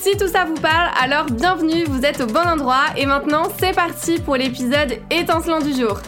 Si tout ça vous parle, alors bienvenue, vous êtes au bon endroit et maintenant c'est parti pour l'épisode étincelant du jour.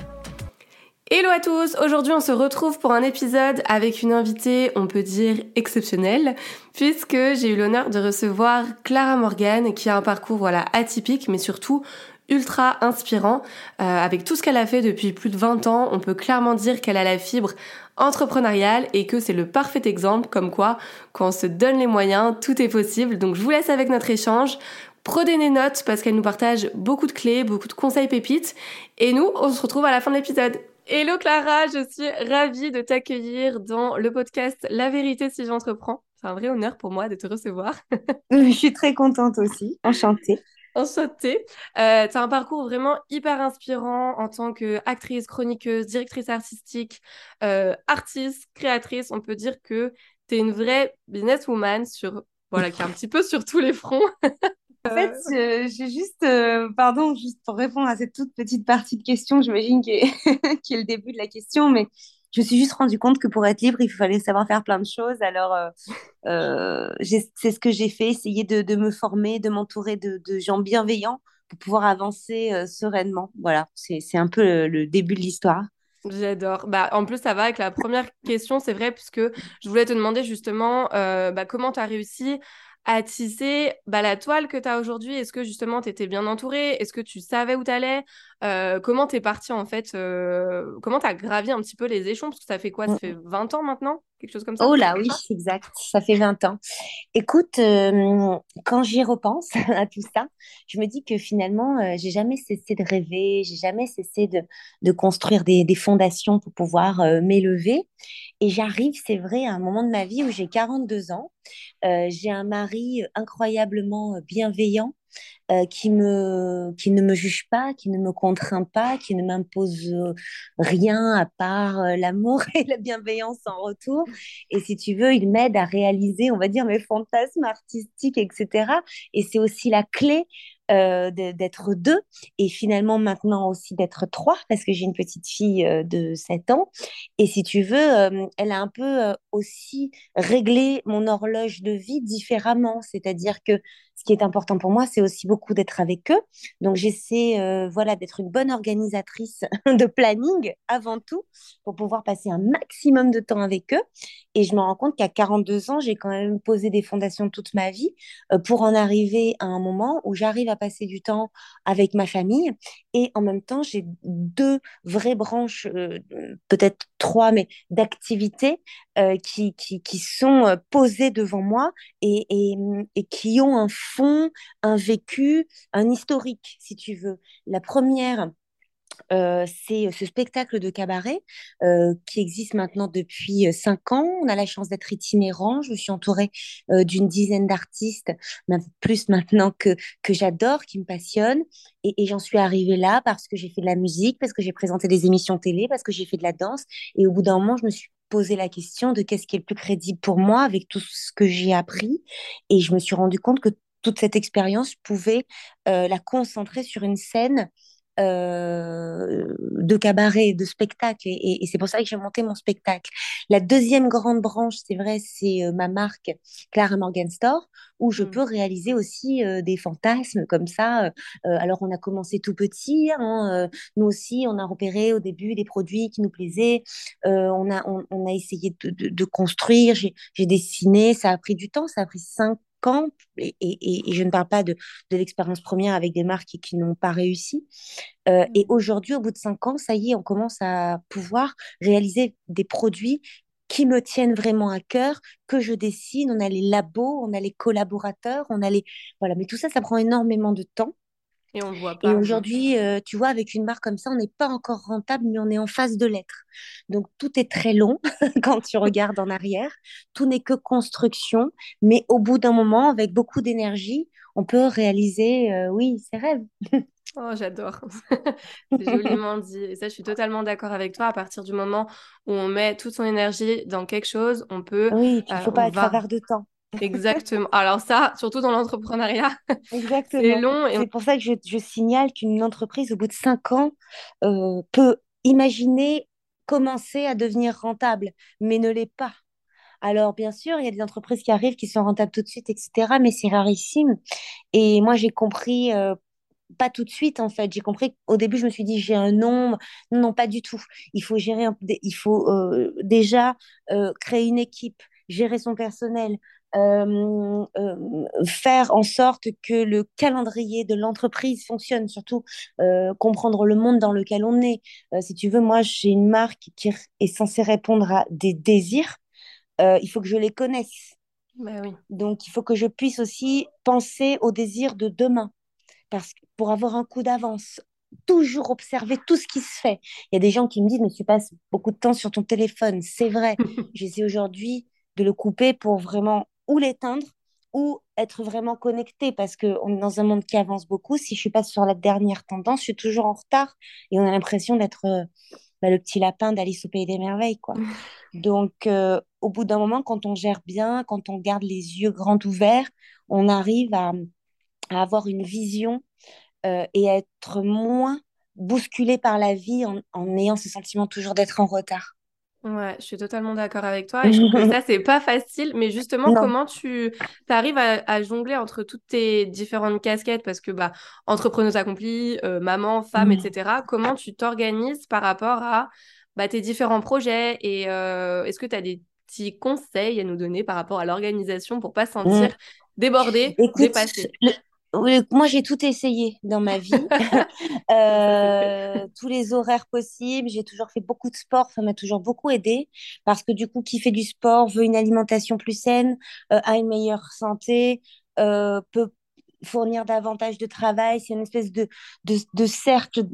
Hello à tous, aujourd'hui on se retrouve pour un épisode avec une invitée, on peut dire exceptionnelle, puisque j'ai eu l'honneur de recevoir Clara Morgan qui a un parcours voilà atypique mais surtout ultra inspirant. Euh, avec tout ce qu'elle a fait depuis plus de 20 ans, on peut clairement dire qu'elle a la fibre entrepreneuriale et que c'est le parfait exemple comme quoi quand on se donne les moyens, tout est possible. Donc je vous laisse avec notre échange. Prenez des notes parce qu'elle nous partage beaucoup de clés, beaucoup de conseils pépites. Et nous, on se retrouve à la fin de l'épisode. Hello Clara, je suis ravie de t'accueillir dans le podcast La vérité si j'entreprends. C'est un vrai honneur pour moi de te recevoir. je suis très contente aussi, enchantée. Enchantée. Euh, tu as un parcours vraiment hyper inspirant en tant qu'actrice, chroniqueuse, directrice artistique, euh, artiste, créatrice. On peut dire que tu es une vraie businesswoman sur, voilà, qui est un petit peu sur tous les fronts. En fait, euh, j'ai juste, euh, pardon, juste pour répondre à cette toute petite partie de question, j'imagine qui est, qui est le début de la question, mais je me suis juste rendu compte que pour être libre, il fallait savoir faire plein de choses. Alors, euh, euh c'est ce que j'ai fait, essayer de, me former, de m'entourer de, gens bienveillants pour pouvoir avancer euh, sereinement. Voilà, c'est un peu le, début de l'histoire. J'adore. Bah, en plus, ça va avec la première question, c'est vrai, puisque je voulais te demander justement bah, comment tu as réussi à tisser bah, la toile que tu as aujourd'hui? Est-ce que justement tu étais bien entourée? Est-ce que tu savais où tu allais euh, Comment tu es partie en fait euh, Comment tu as gravi un petit peu les échelons? Parce que ça fait quoi? Ça mmh. fait 20 ans maintenant? Quelque chose comme ça Oh là, oui, exact. Ça fait 20 ans. Écoute, euh, quand j'y repense à tout ça, je me dis que finalement, j'ai jamais cessé de rêver, j'ai jamais cessé de, de construire des, des, fondations pour pouvoir m'élever. Et j'arrive, c'est vrai, à un moment de ma vie où j'ai 42 ans. j'ai un mari incroyablement bienveillant euh, qui, me, qui ne me juge pas, qui ne me contraint pas, qui ne m'impose euh, rien à part euh, l'amour et la bienveillance en retour. Et si tu veux, il m'aide à réaliser, on va dire, mes fantasmes artistiques, etc. Et c'est aussi la clé euh, d'être deux et finalement maintenant aussi d'être trois parce que j'ai une petite fille euh, de 7 ans. Et si tu veux, euh, elle a un peu aussi réglé mon horloge de vie différemment. C'est-à-dire que ce qui est important pour moi, c'est aussi beaucoup d'être avec eux. Donc j'essaie voilà, d'être une bonne organisatrice de planning avant tout pour pouvoir passer un maximum de temps avec eux. Et je me rends compte qu'à 42 ans, j'ai quand même posé des fondations toute ma vie pour en arriver à un moment où j'arrive à passer du temps avec ma famille et en même temps, j'ai deux vraies branches, euh, peut-être trois, mais d'activités euh, qui, qui, qui, sont euh, posées devant moi et, et, et, qui ont un fond, un vécu, un historique, si tu veux. La première, euh, c'est ce spectacle de cabaret euh, qui existe maintenant depuis euh, cinq ans. On a la chance d'être itinérant. Je suis entourée d'une dizaine d'artistes, plus maintenant que, que j'adore, qui me passionnent. Et, et j'en suis arrivée là parce que j'ai fait de la musique, parce que j'ai présenté des émissions télé, parce que j'ai fait de la danse. Et au bout d'un moment, je me suis posé la question de qu'est-ce qui est le plus crédible pour moi avec tout ce que j'ai appris. Et je me suis rendu compte que toute cette expérience pouvait la concentrer sur une scène euh, de cabaret, de spectacle. Et, c'est pour ça que j'ai monté mon spectacle. La deuxième grande branche, c'est vrai, c'est euh, ma marque Clara Morgan Store, où je mmh. peux réaliser aussi euh, des fantasmes comme ça. alors, on a commencé tout petit. Hein, nous aussi, on a repéré au début des produits qui nous plaisaient. on, a, on, a essayé de, de, de construire. J'ai dessiné. Ça a pris du temps. Ça a pris cinq et, et, je ne parle pas de, de l'expérience première avec des marques qui, n'ont pas réussi. Euh, et mmh. aujourd'hui, au bout de cinq ans, ça y est, on commence à pouvoir réaliser des produits qui me tiennent vraiment à cœur, que je dessine. On a les labos, on a les collaborateurs, on a les... Voilà, mais tout ça, ça prend énormément de temps. Et on voit pas. Et aujourd'hui, euh, tu vois, avec une marque comme ça, on n'est pas encore rentable, mais on est en phase de l'être. Donc tout est très long quand tu regardes en arrière. Tout n'est que construction, mais au bout d'un moment, avec beaucoup d'énergie, on peut réaliser, euh, oui, ses rêves. Oh, j'adore. C'est joliment dit. Et ça, je suis totalement d'accord avec toi. À partir du moment où on met toute son énergie dans quelque chose, on peut. Oui, il ne euh, faut pas être va. avare de temps. Exactement. Alors, ça, surtout dans l'entrepreneuriat, c'est long et C'est pour ça que je, je signale qu'une entreprise, au bout de cinq ans, euh, peut imaginer commencer à devenir rentable, mais ne l'est pas. Alors, bien sûr, il y a des entreprises qui arrivent, qui sont rentables tout de suite, etc., mais c'est rarissime. Et moi, j'ai compris, euh, pas tout de suite, en fait. J'ai compris qu'au début, je me suis dit, j'ai un nombre. Non, non, pas du tout. Il faut gérer, un- il faut euh, déjà euh, créer une équipe, gérer son personnel, euh, euh, faire en sorte que le calendrier de l'entreprise fonctionne, surtout euh, comprendre le monde dans lequel on est. Si tu veux, moi, j'ai une marque qui est censée répondre à des désirs. Il faut que je les connaisse. Bah oui. Donc, il faut que je puisse aussi penser aux désirs de demain parce que pour avoir un coup d'avance, toujours observer tout ce qui se fait. Il y a des gens qui me disent, mais tu passes beaucoup de temps sur ton téléphone. C'est vrai. J'essaie aujourd'hui de le couper pour vraiment ou l'éteindre ou être vraiment connecté parce qu'on est dans un monde qui avance beaucoup. Si je suis pas sur la dernière tendance, je suis toujours en retard et on a l'impression d'être euh, bah, le petit lapin d'Alice au Pays des Merveilles, quoi. Donc, euh, au bout d'un moment, quand on gère bien, quand on garde les yeux grands ouverts, on arrive à, à avoir une vision euh, et à être moins bousculé par la vie en, en ayant ce sentiment toujours d'être en retard. Ouais, je suis totalement d'accord avec toi et je trouve que ça, c'est pas facile. Mais justement, Non. comment tu arrives à, à jongler entre toutes tes différentes casquettes? Parce que, bah, entrepreneuse accomplie, euh, maman, femme, Mm. etc. Comment tu t'organises par rapport à bah, tes différents projets? Et euh, est-ce que tu as des petits conseils à nous donner par rapport à l'organisation pour pas se Mm. sentir Écoute, dépassée? le- oui, moi j'ai tout essayé dans ma vie. Euh, tous les horaires possibles. J'ai toujours fait beaucoup de sport, ça m'a toujours beaucoup aidé parce que du coup, qui fait du sport veut une alimentation plus saine, euh, a une meilleure santé, euh, peut fournir davantage de travail. C'est une espèce de, de, de cercle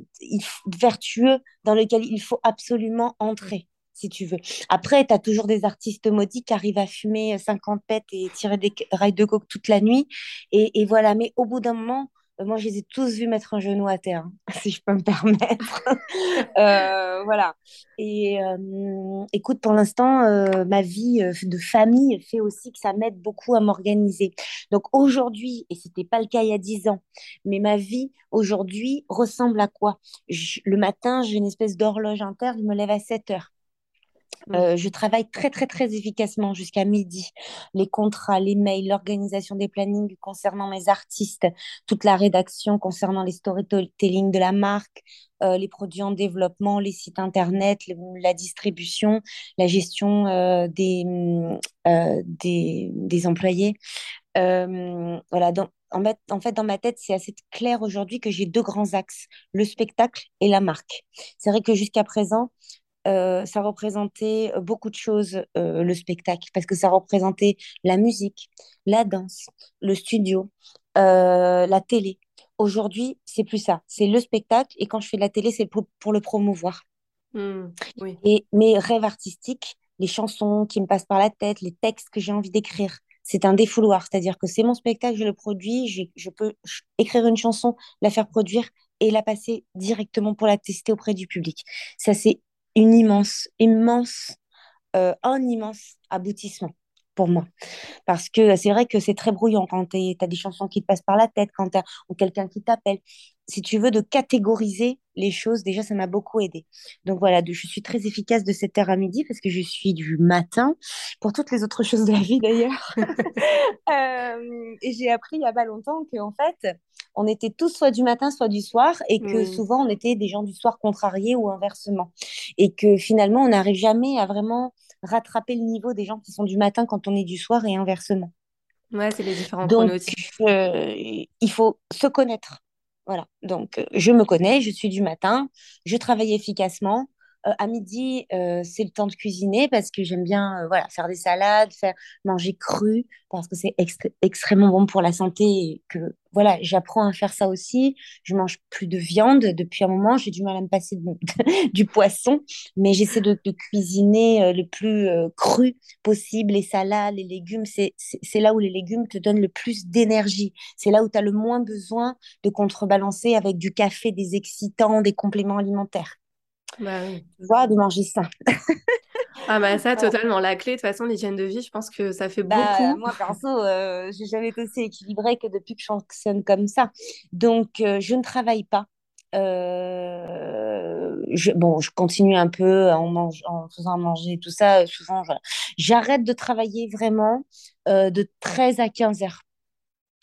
vertueux dans lequel il faut absolument entrer. Si tu veux. Après, tu as toujours des artistes maudits qui arrivent à fumer 50 pets et tirer des rails de coke toute la nuit. Et, voilà, mais au bout d'un moment, euh, moi, je les ai tous vus mettre un genou à terre, hein, si je peux me permettre. Euh, voilà. Et euh, écoute, pour l'instant, euh, ma vie euh, de famille fait aussi que ça m'aide beaucoup à m'organiser. Donc aujourd'hui, et c'était pas le cas il y a 10 ans, mais ma vie aujourd'hui ressemble à quoi? Le matin, j'ai une espèce d'horloge interne, je me lève à 7 heures. Mm. Euh, je travaille très, très, très efficacement jusqu'à midi. Les contrats, les mails, l'organisation des plannings concernant mes artistes, toute la rédaction concernant les storytelling de la marque, euh, les produits en développement, les sites internet, la distribution, la gestion euh, des, des, des employés. Voilà, donc, en fait, dans ma tête, c'est assez clair aujourd'hui que j'ai deux grands axes, le spectacle et la marque. C'est vrai que jusqu'à présent, euh, ça représentait beaucoup de choses, euh, le spectacle, parce que ça représentait la musique, la danse, le studio, euh, la télé. Aujourd'hui, c'est plus ça. C'est le spectacle, et quand je fais de la télé, c'est pour, pour le promouvoir. Mm. Oui. Et mes rêves artistiques, les chansons qui me passent par la tête, les textes que j'ai envie d'écrire, c'est un défouloir. C'est-à-dire que c'est mon spectacle, je le produis, je peux écrire une chanson, la faire produire et la passer directement pour la tester auprès du public. Ça, c'est une immense, immense, euh, un immense aboutissement pour moi. Parce que c'est vrai que c'est très brouillon quand tu as des chansons qui te passent par la tête, quand tu as ou quelqu'un qui t'appelle. Si tu veux de catégoriser les choses, déjà, ça m'a beaucoup aidé. Donc voilà, de- je suis très efficace de 7h à midi parce que je suis du matin, pour toutes les autres choses de la vie d'ailleurs. Euh, et j'ai appris il n'y a pas longtemps qu'en fait, on était tous soit du matin, soit du soir, et que Oui. souvent on était des gens du soir contrariés ou inversement. Et que finalement, on n'arrive jamais à vraiment rattraper le niveau des gens qui sont du matin quand on est du soir et inversement. Ouais, c'est les différents Donc, euh, il faut se connaître. Voilà. Donc, euh, je me connais, je suis du matin, je travaille efficacement, Euh, à midi, euh, c'est le temps de cuisiner parce que j'aime bien euh, voilà, faire des salades, faire manger cru parce que c'est extrêmement bon pour la santé et que voilà, j'apprends à faire ça aussi. Je mange plus de viande depuis un moment, j'ai du mal à me passer du poisson, mais j'essaie de, cuisiner le plus cru possible. Les salades, les légumes, c'est là où les légumes te donnent le plus d'énergie. C'est là où tu as le moins besoin de contrebalancer avec du café, des excitants, des compléments alimentaires. Bah oui. Tu vois, de manger ça. ah bah ça, totalement. La clé, de toute façon, l'hygiène de vie, je pense que ça fait bah, beaucoup. Moi, perso, euh, j'ai jamais été aussi équilibrée que depuis que je fonctionne comme ça. Donc, euh, je ne travaille pas. Euh, je, bon, je continue un peu en, mange, en faisant manger tout ça. Souvent, j'arrête de travailler vraiment de 13 à 15 heures.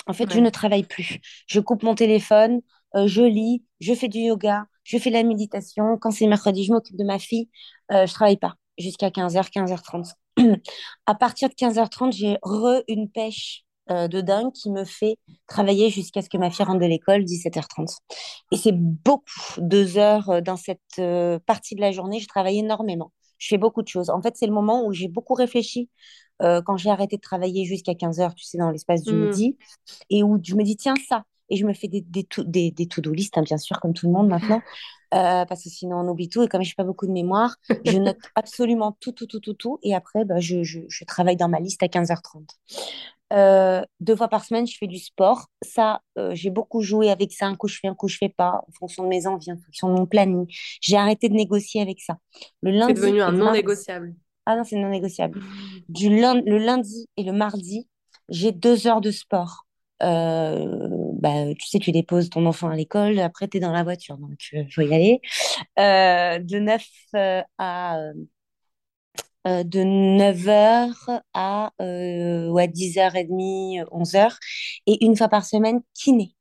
En fait, je ne travaille plus. Je coupe mon téléphone, je lis, je fais du yoga, je fais de la méditation. Quand c'est mercredi, je m'occupe de ma fille. Euh, je travaille pas jusqu'à 15h, 15h30. à partir de 15h30, j'ai re une pêche euh, de dingue qui me fait travailler jusqu'à ce que ma fille rentre de l'école, 17h30. Et c'est beaucoup, deux heures euh, dans cette euh, partie de la journée. Je travaille énormément. Je fais beaucoup de choses. En fait, c'est le moment où j'ai beaucoup réfléchi quand j'ai arrêté de travailler jusqu'à 15h, tu sais, dans l'espace du mmh. midi, et où je me dis, tiens, ça, et je me fais des, des, to, des, des to-do list, hein, bien sûr, comme tout le monde maintenant, euh, parce que sinon on oublie tout. Et comme je n'ai pas beaucoup de mémoire, je note absolument tout, tout, tout, tout, tout. Et après, bah, je, je, je, travaille dans ma liste à 15h30. Euh, deux fois par semaine, je fais du sport. Ça, euh, j'ai beaucoup joué avec ça. Un coup, je fais, un coup, je fais pas, en fonction de mes envies, en fonction de mon planning. J'ai arrêté de négocier avec ça. Le lundi. C'est devenu un non négociable. Ah non, c'est non négociable. Du lundi, le lundi et le mardi, j'ai deux heures de sport. Euh, bah, tu sais, tu déposes ton enfant à l'école, après tu es dans la voiture, donc il euh, faut y aller. Euh, de 9 à de 9h à ouais, 10h30, 11h, et une fois par semaine, kiné.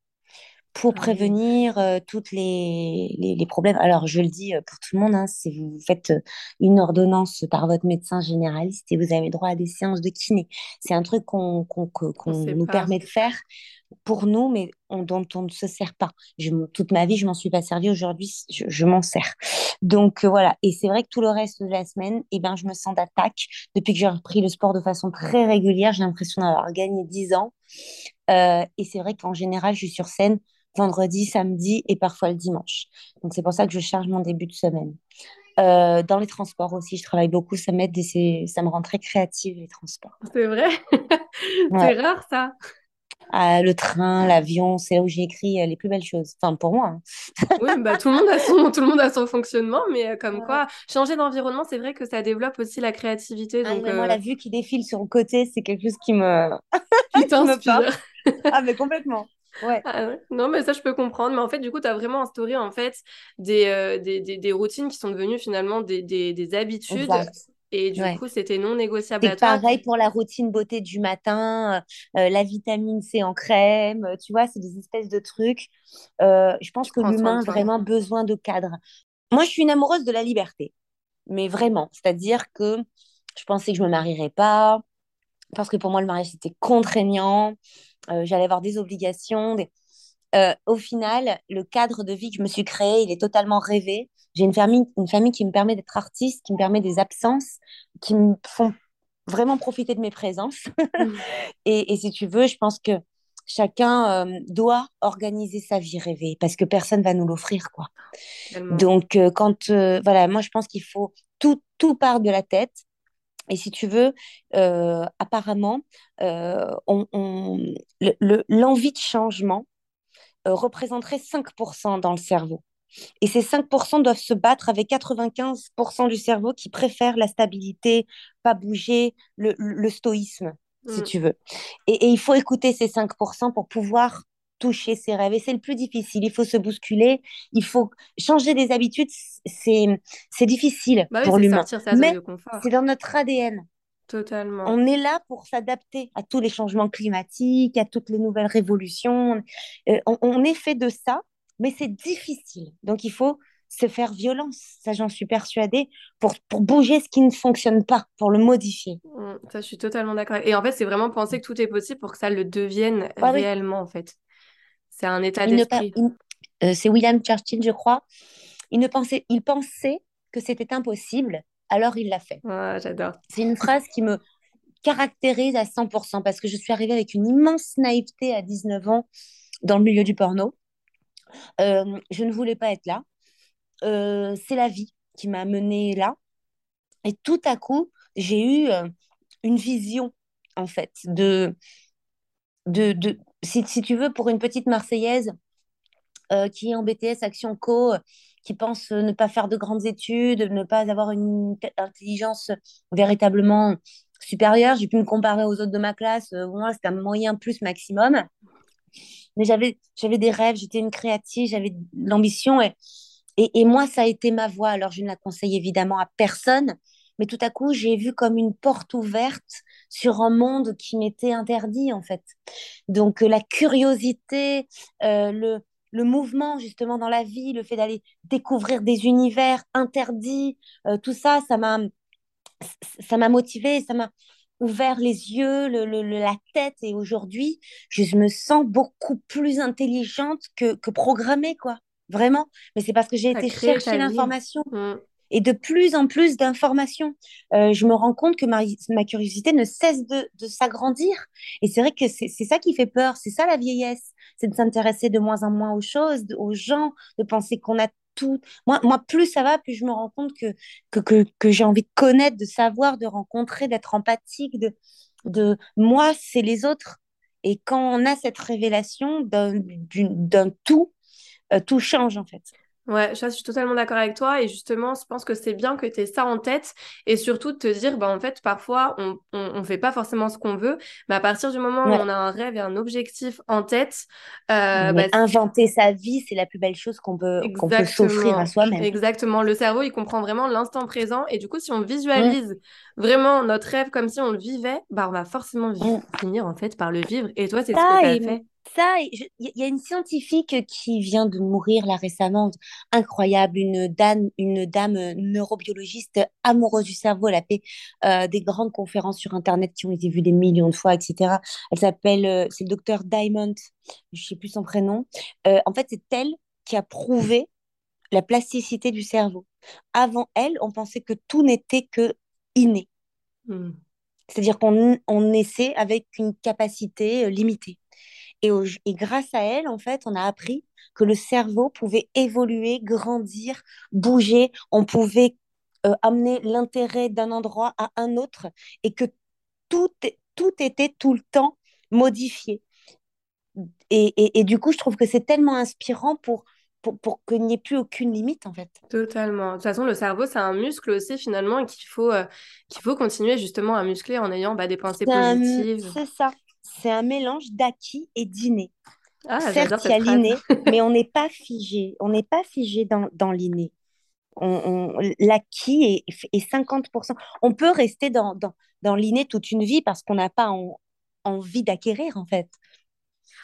Pour ah prévenir euh, toutes les, les, problèmes. Alors, je le dis euh, pour tout le monde, hein, si vous faites euh, une ordonnance par votre médecin généraliste et vous avez droit à des séances de kiné, c'est un truc qu'on nous permet de faire pour nous, mais dont on ne se sert pas. Je, toute ma vie, je m'en suis pas servi. Aujourd'hui, je, m'en sers. Donc voilà. Et c'est vrai que tout le reste de la semaine, eh ben, je me sens d'attaque. Depuis que j'ai repris le sport de façon très régulière, j'ai l'impression d'avoir gagné 10 ans. et c'est vrai qu'en général, je suis sur scène vendredi, samedi et parfois le dimanche. Donc c'est pour ça que je charge mon début de semaine. Euh, dans les transports aussi, je travaille beaucoup, ça m'aide ça me rend très créative les transports. C'est vrai? C'est rare ça ah, le train, l'avion, c'est là où j'ai écrit euh, les plus belles choses. Enfin, pour moi. Hein. oui, bah, tout, le monde a son, tout le monde a son fonctionnement, mais euh, comme quoi, changer d'environnement, c'est vrai que ça développe aussi la créativité. Ah, donc, Moi, la vue qui défile sur le côté, c'est quelque chose qui me. qui t'inspire. ah, mais complètement. Ah ouais. Non, mais ça, je peux comprendre. Mais en fait, du coup, tu as vraiment instauré en fait, des, euh, des, des, routines qui sont devenues finalement des, des habitudes. Et du coup, c'était non négociable à toi. pareil pour la routine beauté du matin, euh, euh, la vitamine C en crème, tu vois, c'est des espèces de trucs. je pense que l'humain a vraiment besoin de cadre. Moi, je suis une amoureuse de la liberté, mais vraiment. C'est-à-dire que je pensais que je ne me marierais pas, parce que pour moi, le mariage, c'était contraignant. Euh, j'allais avoir des obligations. Euh, au final, le cadre de vie que je me suis créé, il est totalement rêvé. J'ai une famille, une famille qui me permet d'être artiste, qui me permet des absences, qui me font vraiment profiter de mes présences. Mmh. et, si tu veux, je pense que chacun euh, doit organiser sa vie rêvée parce que personne va nous l'offrir quoi. Donc quand voilà, moi je pense qu'il faut tout tout part de la tête et si tu veux, euh, apparemment, euh, l'envie de changement euh, représenterait 5% dans le cerveau. Et ces 5% doivent se battre avec 95% du cerveau qui préfère la stabilité, pas bouger, le, stoïsme, si mm. tu veux. Et, et, il faut écouter ces 5% pour pouvoir toucher ses rêves. Et c'est le plus difficile. Il faut se bousculer, il faut changer des habitudes. C'est, c'est difficile bah pour l'humain. Mais c'est dans notre ADN. Totalement. On est là pour s'adapter à tous les changements climatiques, à toutes les nouvelles révolutions. Euh, on, est fait de ça, mais c'est difficile. Donc il faut se faire violence, ça j'en suis persuadée, pour, pour bouger ce qui ne fonctionne pas, pour le modifier. Mmh, ça, je suis totalement d'accord. Et en fait, c'est vraiment penser que tout est possible pour que ça le devienne ah réellement, en fait. C'est un état d'esprit. Euh, c'est William Churchill, je crois. Il, ne pensait, il pensait que c'était impossible, alors il l'a fait. j'adore. C'est une phrase qui me caractérise à 100% parce que je suis arrivée avec une immense naïveté à 19 ans dans le milieu du porno. Euh, je ne voulais pas être là. Euh, c'est la vie qui m'a menée là. Et tout à coup, j'ai eu euh, une vision, en fait, de, de, si, tu veux, pour une petite Marseillaise qui est en BTS Action Co, qui pense ne pas faire de grandes études, ne pas avoir une intelligence véritablement supérieure. J'ai pu me comparer aux autres de ma classe. moi, c'était un moyen plus maximum mais j'avais, j'avais des rêves, j'étais une créative, j'avais de l'ambition et, et, moi, ça a été ma voie. Alors, je ne la conseille évidemment à personne, mais tout à coup, j'ai vu comme une porte ouverte sur un monde qui m'était interdit, en fait. Donc, euh, la curiosité, euh, le, le mouvement, justement, dans la vie, le fait d'aller découvrir des univers interdits, euh, tout ça, ça m'a ça m'a motivée, ça m'a ouvert les yeux, le, la tête. Et aujourd'hui, je me sens beaucoup plus intelligente que, que programmée, quoi. Vraiment. Mais c'est parce que j'ai été chercher l'information. Mm. Et de plus en plus d'informations. Euh, je me rends compte que ma, ma curiosité ne cesse de, de s'agrandir. Et c'est vrai que c'est ça qui fait peur. C'est ça la vieillesse. C'est de s'intéresser de moins en moins aux choses, aux gens, de penser qu'on a Moi, plus ça va, plus je me rends compte que, que, j'ai envie de connaître, de savoir, de rencontrer, d'être empathique, de, de moi, c'est les autres. Et quand on a cette révélation d'un tout, euh, tout change en fait. Ouais, je suis totalement d'accord avec toi et justement, je pense que c'est bien que tu aies ça en tête et surtout de te dire, bah, en fait, parfois, on, on, fait pas forcément ce qu'on veut, mais à partir du moment où on a un rêve et un objectif en tête... Euh, bah, inventer sa vie, c'est la plus belle chose qu'on peut, qu'on peut s'offrir à soi-même. Exactement, le cerveau, il comprend vraiment l'instant présent et du coup, si on visualise vraiment notre rêve comme si on le vivait, bah, on va forcément finir en fait par le vivre et toi, c'est ce que tu as fait ça, il y, a une scientifique qui vient de mourir là récemment, incroyable, une dame, une dame neurobiologiste amoureuse du cerveau. Elle a fait euh, des grandes conférences sur Internet qui ont été vues des millions de fois, etc. Elle s'appelle, euh, c'est le docteur Diamond, je sais plus son prénom. Euh, en fait, c'est elle qui a prouvé la plasticité du cerveau. Avant elle, on pensait que tout n'était que inné. Hmm. C'est-à-dire qu'on on naissait avec une capacité limitée. Et, grâce à elle, en fait, on a appris que le cerveau pouvait évoluer, grandir, bouger. On pouvait euh, amener l'intérêt d'un endroit à un autre et que tout, tout était tout le temps modifié. Et, et, du coup, je trouve que c'est tellement inspirant pour, pour, pour qu'il n'y ait plus aucune limite, en fait. Totalement. De toute façon, le cerveau, c'est un muscle aussi, finalement, et qu'il faut, euh, qu'il faut continuer justement à muscler en ayant bah, des pensées positives. C'est ça c'est un mélange d'acquis et d'inné. Ah, Certes, il y a l'inné, mais on n'est pas figé. On n'est pas figé dans, dans l'inné. On, L'acquis est, est, 50%. On peut rester dans, dans, dans l'inné toute une vie parce qu'on n'a pas envie d'acquérir, en fait.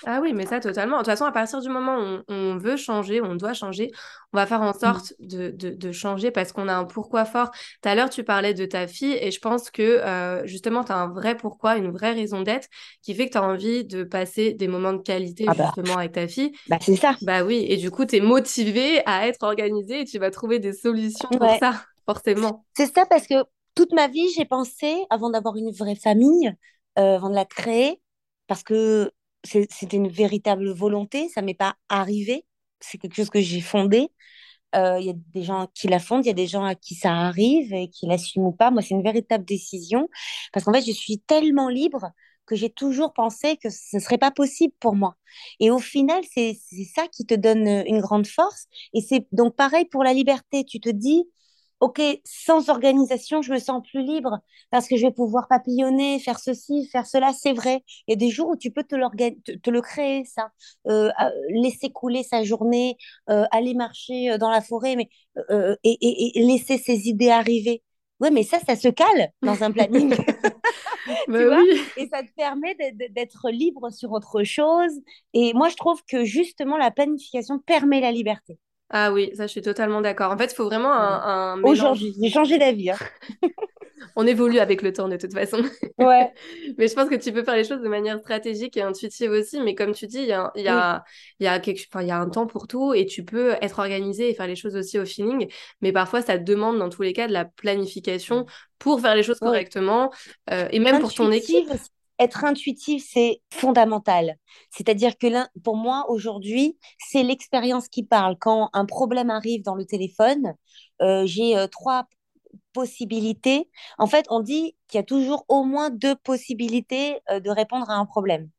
Ah oui, mais ça, totalement. De toute façon, à partir du moment où on, veut changer, on doit changer, on va faire en mmh. sorte de, de, changer parce qu'on a un pourquoi fort. Tout à l'heure, tu parlais de ta fille et je pense que euh, justement, tu as un vrai pourquoi, une vraie raison d'être qui fait que tu as envie de passer des moments de qualité ah bah. justement avec ta fille. Bah, c'est ça. Bah oui, et du coup, tu es motivé à être organisé et tu vas trouver des solutions pour ça, forcément. C'est ça parce que toute ma vie, j'ai pensé, avant d'avoir une vraie famille, euh, avant de la créer, parce que c'était une véritable volonté, ça m'est pas arrivé, c'est quelque chose que j'ai fondé. Euh, il y a des gens qui la fondent, il y a des gens à qui ça arrive et qui l'assument ou pas. Moi, c'est une véritable décision parce qu'en fait, je suis tellement libre que j'ai toujours pensé que ce ne serait pas possible pour moi. Et au final, c'est ça qui te donne une grande force. Et c'est donc pareil pour la liberté. Tu te dis, ok, sans organisation, je me sens plus libre parce que je vais pouvoir papillonner, faire ceci, faire cela. C'est vrai. Il y a des jours où tu peux te, te, le créer, ça. Euh, laisser couler sa journée, euh, aller marcher euh, dans la forêt mais, et, et, laisser ses idées arriver. Ouais, mais ça, ça se cale dans un planning. tu vois? et ça te permet d'être libre sur autre chose. Et moi, je trouve que justement, la planification permet la liberté. Ah oui, ça je suis totalement d'accord. En fait, il faut vraiment un, Aujourd'hui, j'ai changé d'avis. Hein. On évolue avec le temps de toute façon. Ouais. mais je pense que tu peux faire les choses de manière stratégique et intuitive aussi. Mais comme tu dis, il y a, y, a, y, a quelque... enfin, y a un temps pour tout et tu peux être organisé et faire les choses aussi au feeling. Mais parfois, ça demande dans tous les cas de la planification pour faire les choses correctement euh, et même pour ton équipe être intuitif, c'est fondamental. C'est-à-dire que pour moi, aujourd'hui, c'est l'expérience qui parle. Quand un problème arrive dans le téléphone, euh, j'ai euh, trois possibilités. En fait, on dit qu'il y a toujours au moins deux possibilités euh, de répondre à un problème.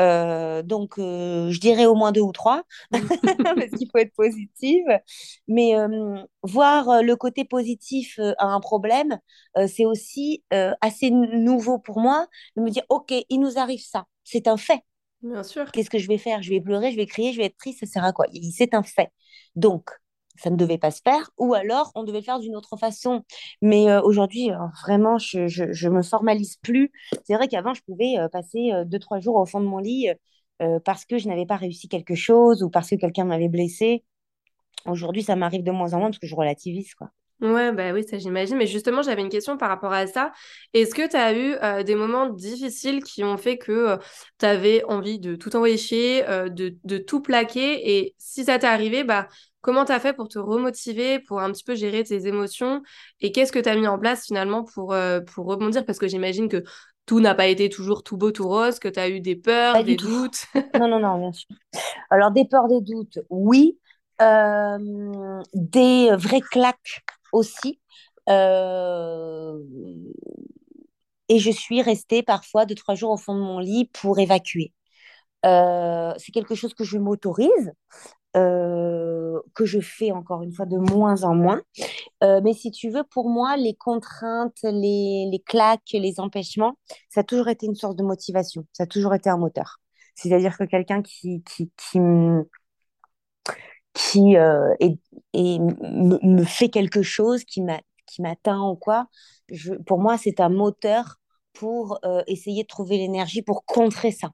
Euh, donc, euh, je dirais au moins deux ou trois, parce qu'il faut être positive. Mais euh, voir le côté positif à un problème, c'est aussi assez nouveau pour moi de me dire, OK, il nous arrive ça, c'est un fait. Bien sûr. Qu'est-ce que je vais faire? Je vais pleurer, je vais crier, je vais être triste, ça sert à quoi? C'est un fait. Donc, ça ne devait pas se faire, ou alors on devait le faire d'une autre façon. Mais euh, aujourd'hui, euh, vraiment, je, je, me formalise plus. C'est vrai qu'avant, je pouvais euh, passer deux, trois jours au fond de mon lit parce que je n'avais pas réussi quelque chose ou parce que quelqu'un m'avait blessé. Aujourd'hui, ça m'arrive de moins en moins parce que je relativise, quoi. Ouais, bah oui, ça j'imagine. Mais justement, j'avais une question par rapport à ça. Est-ce que tu as eu des moments difficiles qui ont fait que tu avais envie de tout envoyer de, de, tout plaquer? Et si ça t'est arrivé, bah, Comment tu as fait pour te remotiver, pour un petit peu gérer tes émotions? Et qu'est-ce que tu as mis en place finalement pour, euh, pour rebondir? Parce que j'imagine que tout n'a pas été toujours tout beau, tout rose, que tu as eu des peurs, des doutes. non, non, non, bien sûr. Alors, des peurs, des doutes, oui. Euh, des vraies claques aussi. Euh, et je suis restée parfois deux, trois jours au fond de mon lit pour évacuer. c'est quelque chose que je m'autorise. Euh, que je fais encore une fois de moins en moins. Euh, mais si tu veux, pour moi, les contraintes, les, les, claques, les empêchements, ça a toujours été une source de motivation, ça a toujours été un moteur. C'est-à-dire que quelqu'un qui, qui, qui, qui euh, et, me, fait quelque chose, qui m'atteint ou quoi, pour moi, c'est un moteur pour essayer de trouver l'énergie pour contrer ça.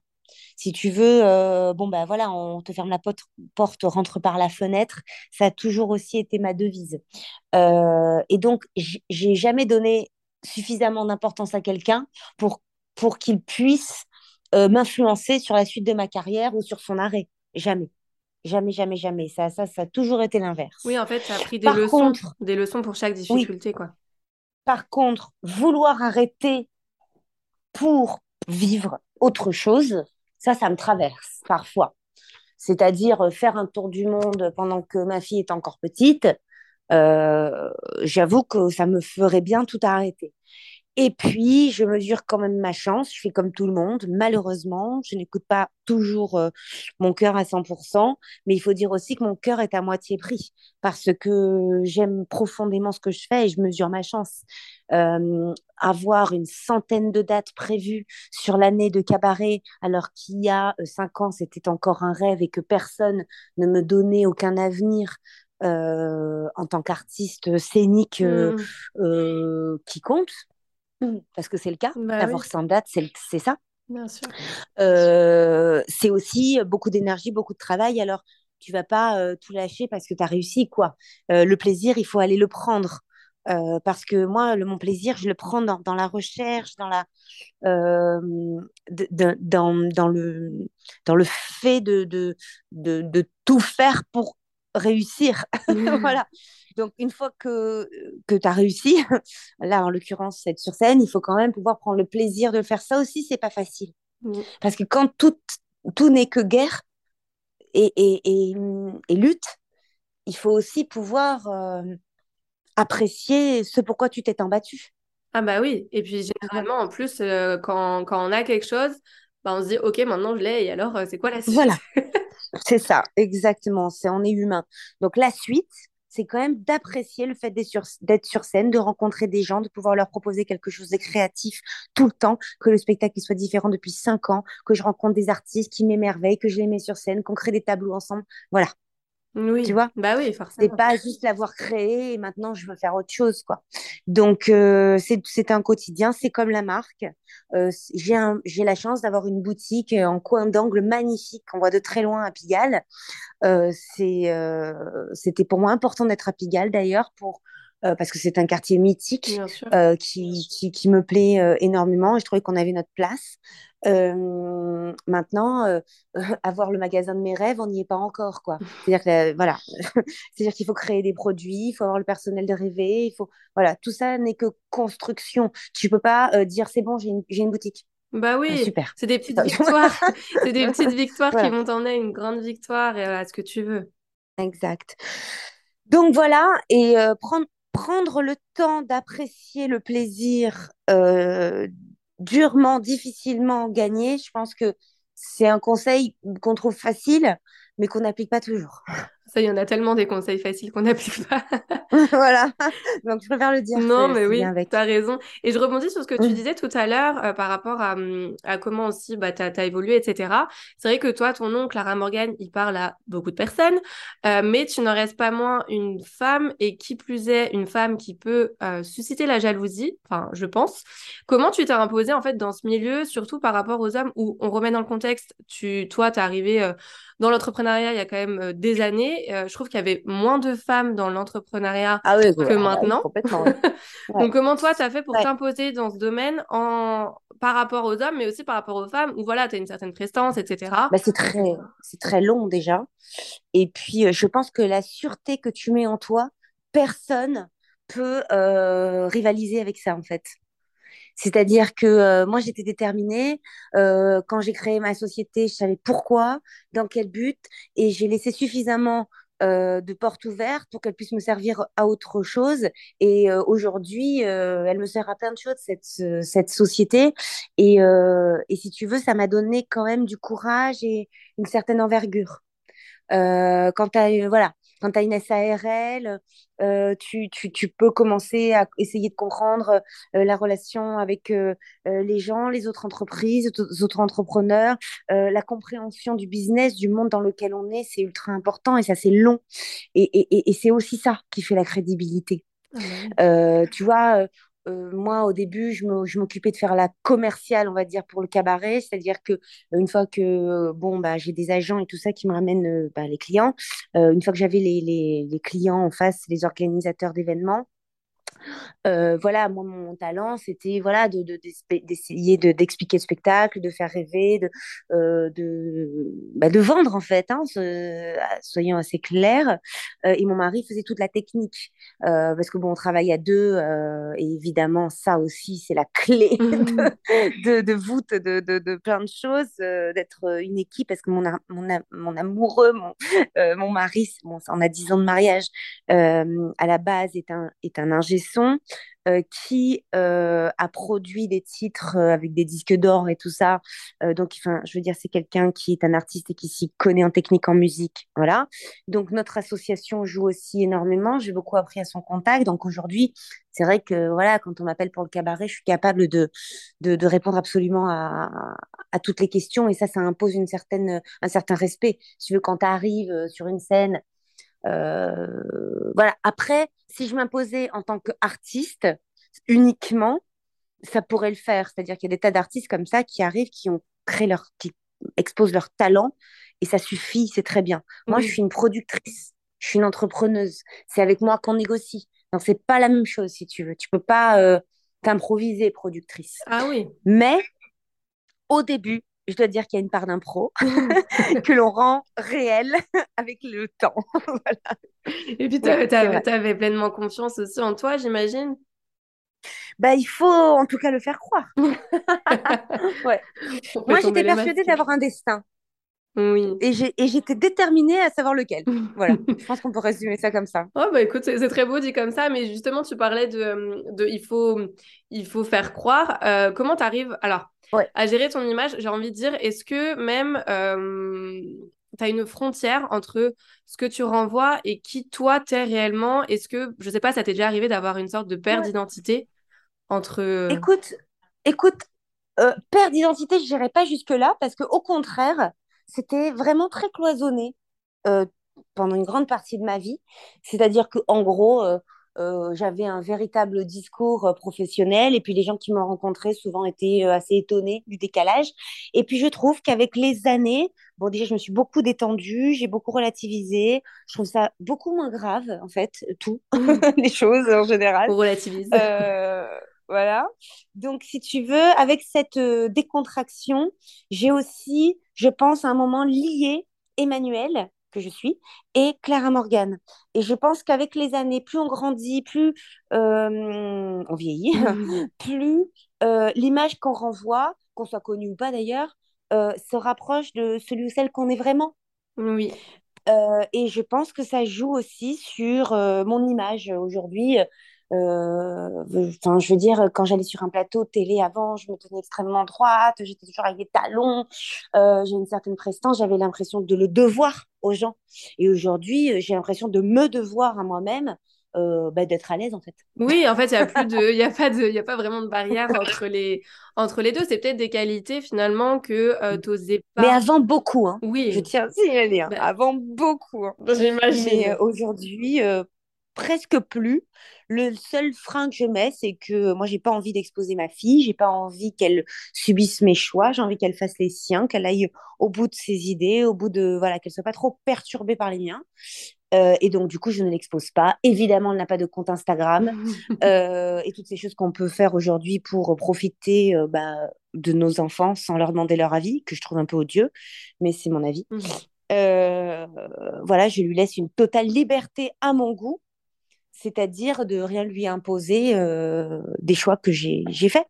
Si tu veux, euh, bon, ben voilà, on te ferme la porte, porte, rentre par la fenêtre. Ça a toujours aussi été ma devise. Euh, et donc, j'ai jamais donné suffisamment d'importance à quelqu'un pour, pour qu'il puisse euh, m'influencer sur la suite de ma carrière ou sur son arrêt. Jamais. Jamais, jamais, jamais. Ça, ça, ça a toujours été l'inverse. Oui, en fait, ça a pris des, leçons, des leçons pour chaque difficulté. Quoi. Par contre, vouloir arrêter pour vivre autre chose, ça, ça me traverse parfois. C'est-à-dire euh, faire un tour du monde pendant que ma fille est encore petite, euh, j'avoue que ça me ferait bien tout arrêter. Et puis, je mesure quand même ma chance. Je fais comme tout le monde. Malheureusement, je n'écoute pas toujours euh, mon cœur à 100%, mais il faut dire aussi que mon cœur est à moitié pris parce que j'aime profondément ce que je fais et je mesure ma chance. Euh, avoir une centaine de dates prévues sur l'année de cabaret, alors qu'il y a euh, cinq ans, c'était encore un rêve et que personne ne me donnait aucun avenir. en tant qu'artiste scénique mmh. qui compte, parce que c'est le cas. Bah Avoir sans date, c'est ça. Bien sûr. Euh, c'est aussi beaucoup d'énergie, beaucoup de travail. Alors, tu vas pas euh, tout lâcher parce que tu as réussi, quoi. Euh, le plaisir, il faut aller le prendre. parce que moi, le, mon plaisir, je le prends dans, dans la recherche, dans, la, de, dans, dans, le, dans le fait de, de, de, de tout faire pour réussir. voilà. Donc, une fois que, que tu as réussi, là, en l'occurrence, être sur scène, il faut quand même pouvoir prendre le plaisir de faire ça aussi, c'est pas facile. Parce que quand tout, tout n'est que guerre et, et, et, lutte, il faut aussi pouvoir euh, apprécier ce pourquoi tu t'es embattu. Ah bah oui, et puis généralement, en plus, euh, quand, quand, on a quelque chose, bah on se dit, OK, maintenant je l'ai, et alors, euh, c'est quoi la suite? Voilà, c'est ça, exactement, c'est on est humain. Donc la suite, c'est quand même d'apprécier le fait d'être sur, scène, de rencontrer des gens, de pouvoir leur proposer quelque chose de créatif tout le temps, que le spectacle soit différent depuis cinq ans, que je rencontre des artistes qui m'émerveillent, que je les mets sur scène, qu'on crée des tableaux ensemble. Voilà, oui. Tu vois? Bah oui, forcément. C'est pas juste l'avoir créé et maintenant je veux faire autre chose, quoi. Donc, euh, c'est un quotidien, c'est comme la marque. Euh, J'ai la chance d'avoir une boutique en coin d'angle magnifique qu'on voit de très loin à Pigalle. Euh, C'était pour moi important d'être à Pigalle d'ailleurs pour parce que c'est un quartier mythique qui, qui, qui, me plaît énormément. Je trouvais qu'on avait notre place. maintenant, avoir le magasin de mes rêves, on n'y est pas encore, quoi. C'est-à-dire que, voilà, c'est-à-dire qu'il faut créer des produits, il faut avoir le personnel de rêver, il faut, voilà, tout ça n'est que construction. Tu peux pas dire c'est bon, j'ai une, une, boutique. Bah oui, super. C'est des petites victoires, c'est des petites victoires qui vont t'emmener une grande victoire et à ce que tu veux. Exact. Donc voilà, et prendre prendre le temps d'apprécier le plaisir euh, durement, difficilement gagné, je pense que c'est un conseil qu'on trouve facile, mais qu'on n'applique pas toujours. Ça, il y en a tellement des conseils faciles qu'on n'applique pas. voilà. Donc, je préfère le dire. Non, mais oui, tu as raison. Et je rebondis sur ce que tu mm. disais tout à l'heure euh, par rapport à, mm, à, comment aussi bah, tu as, évolué, etc. C'est vrai que toi, ton nom, Clara Morgan, il parle à beaucoup de personnes, euh, mais tu n'en restes pas moins une femme et qui plus est, une femme qui peut euh, susciter la jalousie, enfin, je pense. Comment tu t'es imposée, en fait, dans ce milieu, surtout par rapport aux hommes où on remet dans le contexte, tu, toi, tu es arrivé dans l'entrepreneuriat il y a quand même des années euh, je trouve qu'il y avait moins de femmes dans l'entrepreneuriat ah que maintenant. Donc, comment toi, tu as fait pour t'imposer dans ce domaine en... par rapport aux hommes, mais aussi par rapport aux femmes, où voilà, tu as une certaine prestance, etc. Bah, c'est très, très long déjà. Et puis, euh, je pense que la sûreté que tu mets en toi, personne peut euh, rivaliser avec ça, en fait. C'est-à-dire que euh, moi, j'étais déterminée. Euh, quand j'ai créé ma société, je savais pourquoi, dans quel but, et j'ai laissé suffisamment euh, de portes ouvertes pour qu'elle puisse me servir à autre chose. Et aujourd'hui, elle me sert à plein de choses, cette, cette société. Et, et si tu veux, ça m'a donné quand même du courage et une certaine envergure. quand tu voilà, quand tu as une SARL, euh, tu, tu, tu, peux commencer à essayer de comprendre euh, la relation avec euh, les gens, les autres entreprises, les autres entrepreneurs, la compréhension du business, du monde dans lequel on est, c'est ultra important et ça c'est long. Et, et, et c'est aussi ça qui fait la crédibilité. Ah tu vois, euh, moi, au début, je m'occupais de faire la commerciale, on va dire, pour le cabaret. C'est-à-dire que une fois que bon, bah, j'ai des agents et tout ça qui me ramènent euh, bah, les clients, euh, une fois que j'avais les, les, clients en face, les organisateurs d'événements, euh, voilà, moi, mon talent, c'était voilà, d'essayer de, d'expliquer le spectacle, de faire rêver, de, euh, de, bah, de vendre, en fait, hein, soyons assez clairs. Euh, et mon mari faisait toute la technique, parce que bon, on travaille à deux, et évidemment, ça aussi, c'est la clé de, de, voûte de, de, plein de choses, d'être une équipe, parce que mon, mon, mon amoureux, mon, mon mari, bon, on a 10 ans de mariage, à la base, est un, est un ingé euh, qui euh, a produit des titres euh, avec des disques d'or et tout ça. donc, je veux dire, c'est quelqu'un qui est un artiste et qui s'y connaît en technique en musique. Voilà. Donc, notre association joue aussi énormément. J'ai beaucoup appris à son contact. Donc, aujourd'hui, c'est vrai que voilà, quand on m'appelle pour le cabaret, je suis capable de, de, répondre absolument à, à, toutes les questions. Et ça, ça impose une certaine, un certain respect. Si tu veux, quand tu arrives sur une scène, voilà. Après, si je m'imposais en tant qu'artiste uniquement, ça pourrait le faire. C'est-à-dire qu'il y a des tas d'artistes comme ça qui arrivent, qui ont créé leur, qui exposent leur talent et ça suffit, c'est très bien. Moi, je suis une productrice, je suis une entrepreneuse. C'est avec moi qu'on négocie. Donc, c'est pas la même chose si tu veux. Tu peux pas euh, t'improviser productrice. Ah oui. Mais au début, je dois dire qu'il y a une part d'impro que l'on rend réelle avec le temps. Et puis, tu avais, pleinement confiance aussi en toi, j'imagine bah, il faut en tout cas le faire croire. ouais. Moi, j'étais persuadée d'avoir un destin. Oui. Et j'étais déterminée à savoir lequel. Voilà, je pense qu'on peut résumer ça comme ça. Oh bah écoute, c'est très beau dit comme ça, mais justement, tu parlais de, de il, faut, il faut faire croire. Euh, comment tu arrives alors à gérer ton image J'ai envie de dire, est-ce que même euh, tu as une frontière entre ce que tu renvoies et qui toi t'es réellement? Est-ce que, je sais pas, ça t'est déjà arrivé d'avoir une sorte de perte d'identité entre. Euh, écoute, écoute, perte d'identité, je dirais pas jusque-là, parce que au contraire, c'était vraiment très cloisonné euh, pendant une grande partie de ma vie. C'est-à-dire que en gros, euh, euh, j'avais un véritable discours professionnel. Et puis les gens qui m'ont rencontré souvent étaient assez étonnés du décalage. Et puis je trouve qu'avec les années, bon déjà je me suis beaucoup détendue, j'ai beaucoup relativisé. Je trouve ça beaucoup moins grave en fait, tout, les choses en général. On relativise. voilà. Donc si tu veux, avec cette décontraction, j'ai aussi, je pense, à un moment lié Emmanuel que je suis, et Clara Morgan. Et je pense qu'avec les années, plus on grandit, plus euh, on vieillit, plus euh, l'image qu'on renvoie, qu'on soit connu ou pas d'ailleurs, euh, se rapproche de celui ou celle qu'on est vraiment. Oui. et je pense que ça joue aussi sur mon image aujourd'hui. Euh, enfin, je veux dire, quand j'allais sur un plateau télé avant, je me tenais extrêmement droite, j'étais toujours avec des talons, euh, j'ai une certaine prestance, j'avais l'impression de le devoir aux gens. Et aujourd'hui, j'ai l'impression de me devoir à moi-même. Euh, bah, d'être à l'aise en fait. Oui, en fait, il n'y a plus de, il a pas de, il a pas vraiment de barrière entre les, entre les deux. C'est peut-être des qualités finalement que euh, tu n'osais pas. Mais avant beaucoup, hein. Oui. Je tiens à signaler, hein. Bah, avant beaucoup. Hein. J'imagine. Mais aujourd'hui, presque plus. Le seul frein que je mets, c'est que moi, j'ai pas envie d'exposer ma fille, j'ai pas envie qu'elle subisse mes choix, j'ai envie qu'elle fasse les siens, qu'elle aille au bout de ses idées, au bout de voilà, qu'elle soit pas trop perturbée par les miens. Euh, et donc, du coup, je ne l'expose pas. Évidemment, elle n'a pas de compte Instagram euh, et toutes ces choses qu'on peut faire aujourd'hui pour profiter euh, bah, de nos enfants sans leur demander leur avis, que je trouve un peu odieux, mais c'est mon avis. Mmh. voilà, je lui laisse une totale liberté à mon goût c'est-à-dire de rien lui imposer euh, des choix que j'ai faits.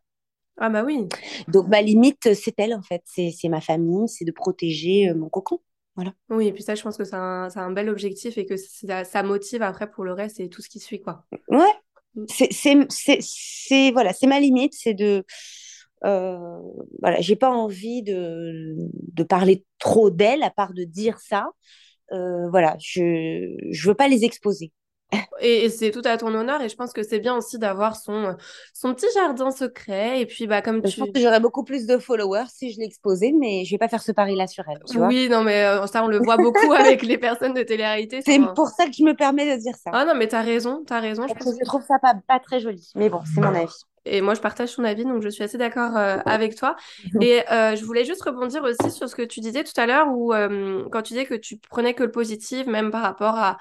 Ah bah oui. Donc ma limite, c'est elle en fait, c'est ma famille, c'est de protéger euh, mon cocon. Voilà. Oui, et puis ça, je pense que c'est un, un, bel objectif et que ça, ça, motive après pour le reste et tout ce qui suit, quoi. Ouais, mm. c'est voilà, c'est ma limite, c'est de... Euh, voilà, j'ai pas envie de, de parler trop d'elle, à part de dire ça. Euh, voilà, je je veux pas les exposer. Et, c'est tout à ton honneur et je pense que c'est bien aussi d'avoir son, son petit jardin secret et puis bah comme tu... Je pense que j'aurais beaucoup plus de followers si je l'exposais mais je vais pas faire ce pari là sur elle tu oui non mais euh, ça on le voit beaucoup avec les personnes de télé-réalité c'est pour ça que je me permets de dire ça. Ah non mais t'as raison t'as raison je, je trouve ça pas, pas très joli mais bon c'est mon avis. Et moi, je partage ton avis, donc je suis assez d'accord euh, avec toi. Et euh, je voulais juste rebondir aussi sur ce que tu disais tout à l'heure, où quand tu disais que tu prenais que le positif, même par rapport à,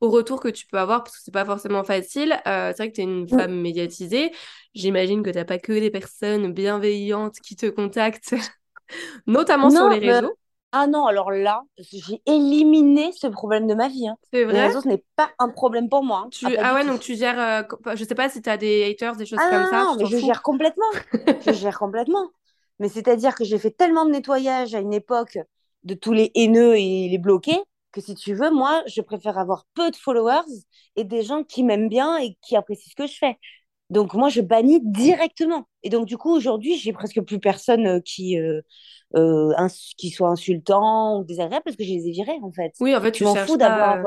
au retour que tu peux avoir, parce que c'est pas forcément facile. Euh, c'est vrai que tu es une femme médiatisée. J'imagine que tu pas que des personnes bienveillantes qui te contactent, notamment sur les réseaux. Ah non, alors là, j'ai éliminé ce problème de ma vie. Hein. C'est vrai? Les réseaux, ce n'est pas un problème pour moi. Hein. Ah, ouais, donc tu gères. Euh, je sais pas si tu as des haters, des choses comme ça. Non, mais je gère complètement. je gère complètement. Mais c'est-à-dire que j'ai fait tellement de nettoyage à une époque de tous les haineux et les bloqués que si tu veux, moi, je préfère avoir peu de followers et des gens qui m'aiment bien et qui apprécient ce que je fais. Donc moi, je bannis directement. Et donc du coup, aujourd'hui, j'ai presque plus personne euh, qui euh, euh, qui soit insultant ou désagréable parce que je les ai virés en fait. Oui, en fait, tu m'en fous d'avoir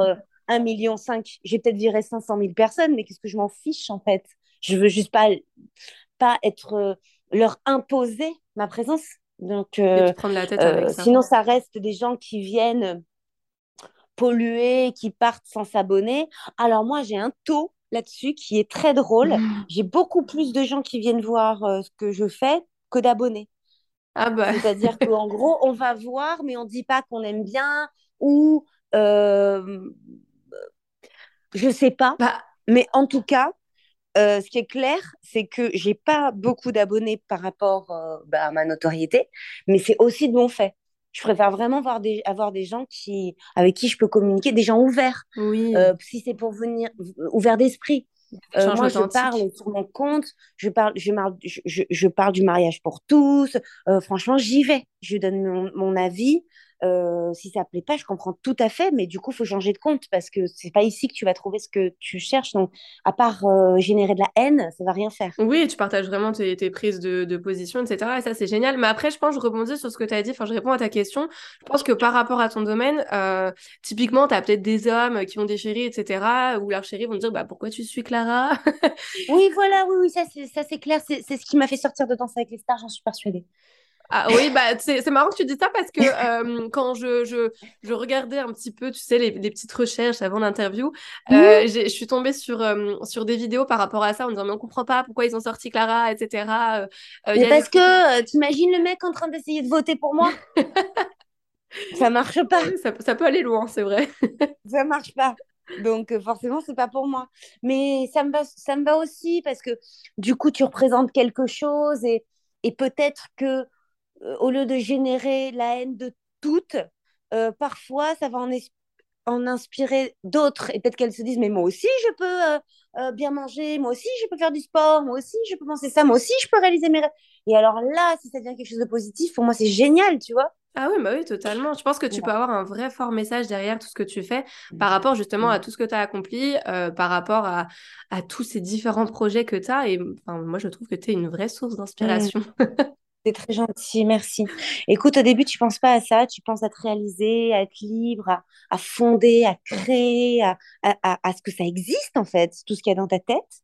un million cinq. J'ai peut-être viré 500 000 personnes, mais qu'est-ce que je m'en fiche en fait? Je veux juste pas pas être leur imposer ma présence. Donc prendre la tête avec ça. sinon, ça reste des gens qui viennent pollués, qui partent sans s'abonner. Alors moi, j'ai un taux là-dessus qui est très drôle. Mmh. J'ai beaucoup plus de gens qui viennent voir euh, ce que je fais que d'abonnés. Ah bah. C'est-à-dire qu'en gros, on va voir, mais on ne dit pas qu'on aime bien ou euh, je sais pas. Bah. Mais en tout cas, euh, ce qui est clair, c'est que j'ai pas beaucoup d'abonnés par rapport bah, à ma notoriété, mais c'est aussi de mon fait je préfère vraiment avoir des, avoir des gens qui, avec qui je peux communiquer, des gens ouverts. Oui. Euh, si c'est pour venir, ouverts d'esprit. Euh, moi, je parle sur mon compte, je parle, je, je, je parle du mariage pour tous. Euh, franchement, j'y vais. Je donne mon, mon avis. Euh, si ça plaît pas, je comprends tout à fait, mais du coup, il faut changer de compte parce que c'est pas ici que tu vas trouver ce que tu cherches. Donc, à part euh, générer de la haine, ça va rien faire. Oui, tu partages vraiment tes, prises de, position, etc. Et ça, c'est génial. Mais après, je pense, je rebondis sur ce que tu as dit, enfin, je réponds à ta question. Je pense que par rapport à ton domaine, euh, typiquement, tu as peut-être des hommes qui ont des chéris, etc., où leurs chéris vont te dire, bah, pourquoi tu suis Clara? Oui, voilà, oui, oui, ça, c'est clair. C'est ce qui m'a fait sortir de Danse avec les stars, j'en suis persuadée. Ah oui, bah, c'est marrant que tu dis ça parce que euh, quand je, je, je, regardais un petit peu, tu sais, les, les petites recherches avant l'interview, euh, je suis tombée sur, euh, sur des vidéos par rapport à ça en disant, mais on comprend pas pourquoi ils ont sorti Clara, etc. mais parce que tu t'imagines le mec en train d'essayer de voter pour moi? Ça marche pas. Ça, ça, peut aller loin, c'est vrai. ça marche pas. Donc forcément, c'est pas pour moi. Mais ça me va, ça me va aussi parce que du coup, tu représentes quelque chose et, et peut-être que au lieu de générer la haine de toutes, euh, parfois ça va en, en inspirer d'autres et peut-être qu'elles se disent mais moi aussi je peux euh, bien manger, moi aussi je peux faire du sport, moi aussi je peux penser ça, moi aussi je peux réaliser mes rêves. Et alors là, si ça devient quelque chose de positif, pour moi c'est génial, tu vois. Ah oui, bah oui, totalement. Je pense que tu peux avoir un vrai fort message derrière tout ce que tu fais par rapport justement à tout ce que tu as accompli, par rapport à, à, tous ces différents projets que tu as. Et enfin, moi, je trouve que tu es une vraie source d'inspiration. C'est très gentil, merci. Écoute, au début, tu penses pas à ça, tu penses à te réaliser, à être libre, à, fonder, à créer, à, à, ce que ça existe en fait, tout ce qu'il y a dans ta tête.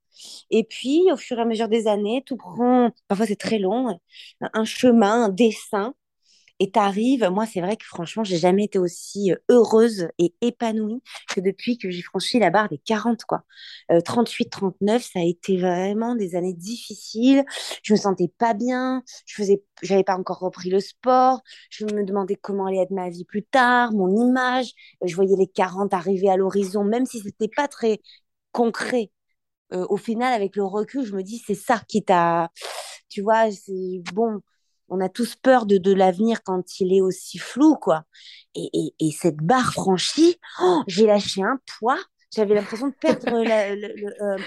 Et puis, au fur et à mesure des années, tout prend, parfois c'est très long, un chemin, un dessin et t'arrives, moi c'est vrai que franchement, j'ai jamais été aussi heureuse et épanouie que depuis que j'ai franchi la barre des 40 quoi. 38, euh, 39, ça a été vraiment des années difficiles. Je me sentais pas bien, je faisais j'avais pas encore repris le sport, je me demandais comment allait être ma vie plus tard, mon image, je voyais les 40 arriver à l'horizon même si c'était pas très concret. Au final avec le recul, je me dis c'est ça qui t'a tu vois, c'est bon on a tous peur de, de l'avenir quand il est aussi flou, quoi. Et, et, cette barre franchie, oh, j'ai lâché un poids. J'avais l'impression de perdre euh,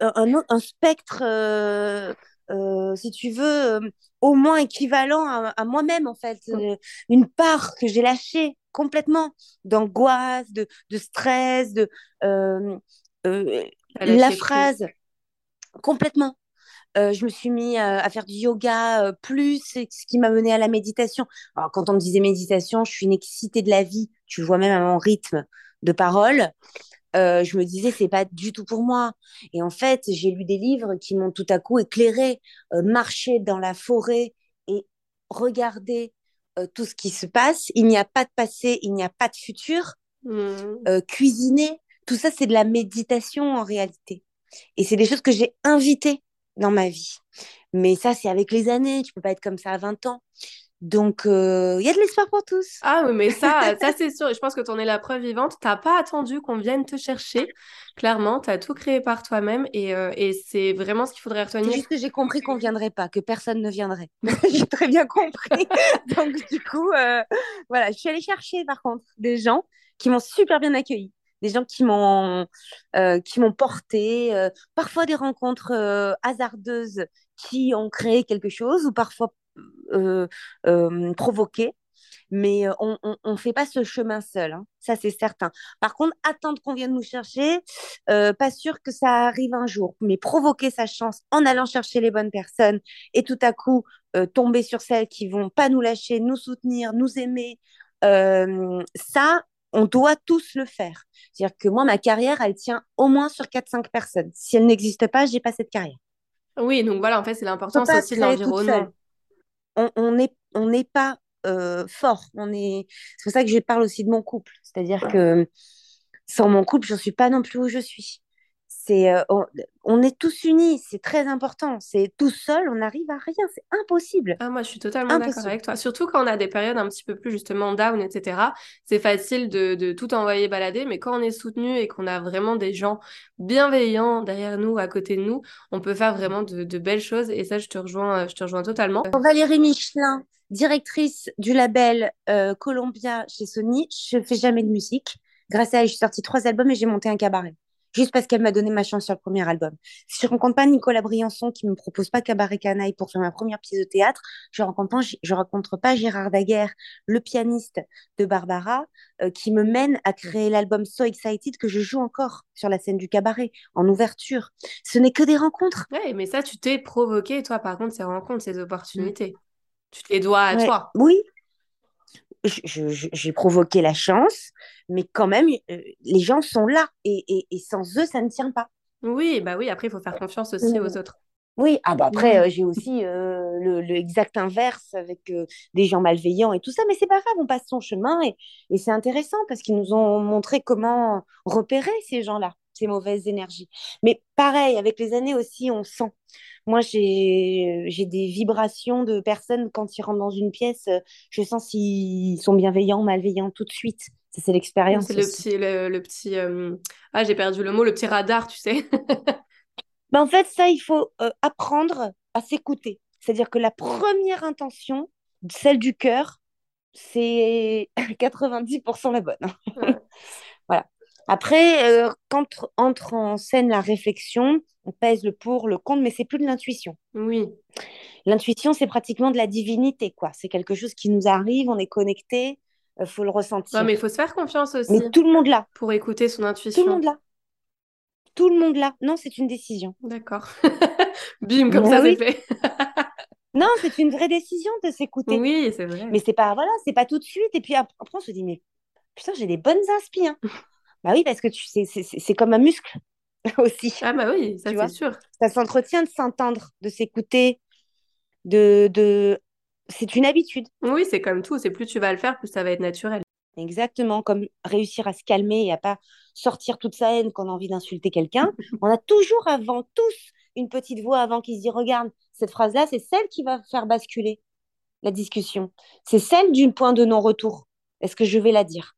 un, un, spectre, euh, euh, si tu veux, au moins équivalent à, moi-même, en fait. une part que j'ai lâchée complètement d'angoisse, de, de, stress, de la phrase complètement. Euh, je me suis mis euh, à faire du yoga euh, plus, ce qui m'a mené à la méditation. Alors, quand on me disait méditation, je suis une excitée de la vie. Tu le vois même à mon rythme de parole. je me disais, c'est pas du tout pour moi. Et en fait, j'ai lu des livres qui m'ont tout à coup éclairé. marcher dans la forêt et regarder tout ce qui se passe. Il n'y a pas de passé, il n'y a pas de futur. Mmh. cuisiner, tout ça, c'est de la méditation en réalité. Et c'est des choses que j'ai invitées dans ma vie. Mais ça, c'est avec les années. Tu peux pas être comme ça à 20 ans. Donc, euh, il y a de l'espoir pour tous. Ah oui, mais ça, ça c'est sûr. Je pense que tu en es la preuve vivante. Tu n'as pas attendu qu'on vienne te chercher. Clairement, tu as tout créé par toi-même. Et, euh, et c'est vraiment ce qu'il faudrait retenir. C'est juste que j'ai compris qu'on ne viendrait pas, que personne ne viendrait. j'ai très bien compris. Donc, du coup, euh, voilà, je suis allée chercher, par contre, des gens qui m'ont super bien accueilli des gens qui m'ont euh, qui m'ont porté, euh, parfois des rencontres euh, hasardeuses qui ont créé quelque chose ou parfois provoqué. Mais on ne fait pas ce chemin seul, hein. ça c'est certain. Par contre, attendre qu'on vienne nous chercher, pas sûr que ça arrive un jour. Mais provoquer sa chance en allant chercher les bonnes personnes et tout à coup tomber sur celles qui vont pas nous lâcher, nous soutenir, nous aimer, ça, on doit tous le faire. C'est-à-dire que moi, ma carrière, elle tient au moins sur 4-5 personnes. Si elle n'existe pas, j'ai pas cette carrière. Oui, donc voilà, en fait, c'est l'importance aussi de l'environnement. On n'est on n'est pas euh, fort. On est... C'est pour ça que je parle aussi de mon couple. C'est-à-dire que sans mon couple, je ne suis pas non plus où je suis c'est euh, on, est tous unis, c'est très important. C'est tout seul, on n'arrive à rien, c'est impossible. Ah, moi, je suis totalement d'accord avec toi. Surtout quand on a des périodes un petit peu plus justement down, etc. C'est facile de, tout envoyer balader, mais quand on est soutenu et qu'on a vraiment des gens bienveillants derrière nous, à côté de nous, on peut faire vraiment de, belles choses. Et ça, je te rejoins, je te rejoins totalement. Valérie Michelin, directrice du label euh, Columbia chez Sony, je fais jamais de musique. Grâce à elle, j'ai sorti trois albums et j'ai monté un cabaret juste parce qu'elle m'a donné ma chance sur le premier album. Si je rencontre pas Nicolas Briançon qui me propose pas Cabaret Canaille pour faire ma première pièce de théâtre, je rencontre pas, je rencontre pas Gérard Daguerre, le pianiste de Barbara, euh, qui me mène à créer l'album So Excited que je joue encore sur la scène du cabaret en ouverture. Ce n'est que des rencontres. Ouais, mais ça, tu t'es provoqué, toi, par contre, ces rencontres, ces opportunités. Tu te les dois à toi. Oui, j'ai provoqué la chance, mais quand même, euh, les gens sont là et, et, et, sans eux, ça ne tient pas. Oui, bah oui, après, il faut faire confiance aussi aux autres. Oui, ah bah après, Ouais. euh, j'ai aussi euh, le, le exact inverse avec euh, des gens malveillants et tout ça, mais c'est pas grave, on passe son chemin et, et c'est intéressant parce qu'ils nous ont montré comment repérer ces gens-là, ces mauvaises énergies. Mais pareil, avec les années aussi, on sent. Moi, j'ai j'ai des vibrations de personnes quand ils rentrent dans une pièce, euh, je sens s'ils sont bienveillants malveillants tout de suite. Ça, c'est C'est l'expérience le aussi. petit, le, le petit, euh, ah, j'ai perdu le mot, le petit radar, tu sais. Ben, en fait, ça, il faut euh, apprendre à s'écouter. C'est-à-dire que la première intention, celle du cœur, c'est 90% la bonne. Ouais. Après, euh, quand entre en scène la réflexion, on pèse le pour, le contre, mais c'est plus de l'intuition. Oui. L'intuition, c'est pratiquement de la divinité, quoi. C'est quelque chose qui nous arrive, on est connecté, il faut le Ouais, mais il ressentir. faut se faire confiance Mais aussi tout le monde là, pour écouter son tout le intuition. monde là, tout le monde là. Non, c'est une décision. D'accord. Bim, comme ça, c'est oui, fait. non, c'est une vraie décision de s'écouter. Oui, c'est vrai. Mais c'est pas, voilà, c'est pas tout de suite. Et puis ap- après, on se dit, mais putain, j'ai des bonnes inspi, hein. Bah oui, parce que tu sais, c'est comme un muscle aussi, Ah bah oui, ça c'est sûr. Ça s'entretient de s'entendre, de s'écouter, de, de... C'est une habitude. Oui, c'est comme tout, c'est plus tu vas le faire, plus ça va être naturel. Exactement, comme réussir à se calmer et à pas sortir toute sa haine quand on a envie d'insulter quelqu'un. On a toujours avant, tous, une petite voix avant qui se dit, regarde, cette phrase-là, c'est celle qui va faire basculer la discussion. C'est celle du point de non-retour. Est-ce que je vais la dire?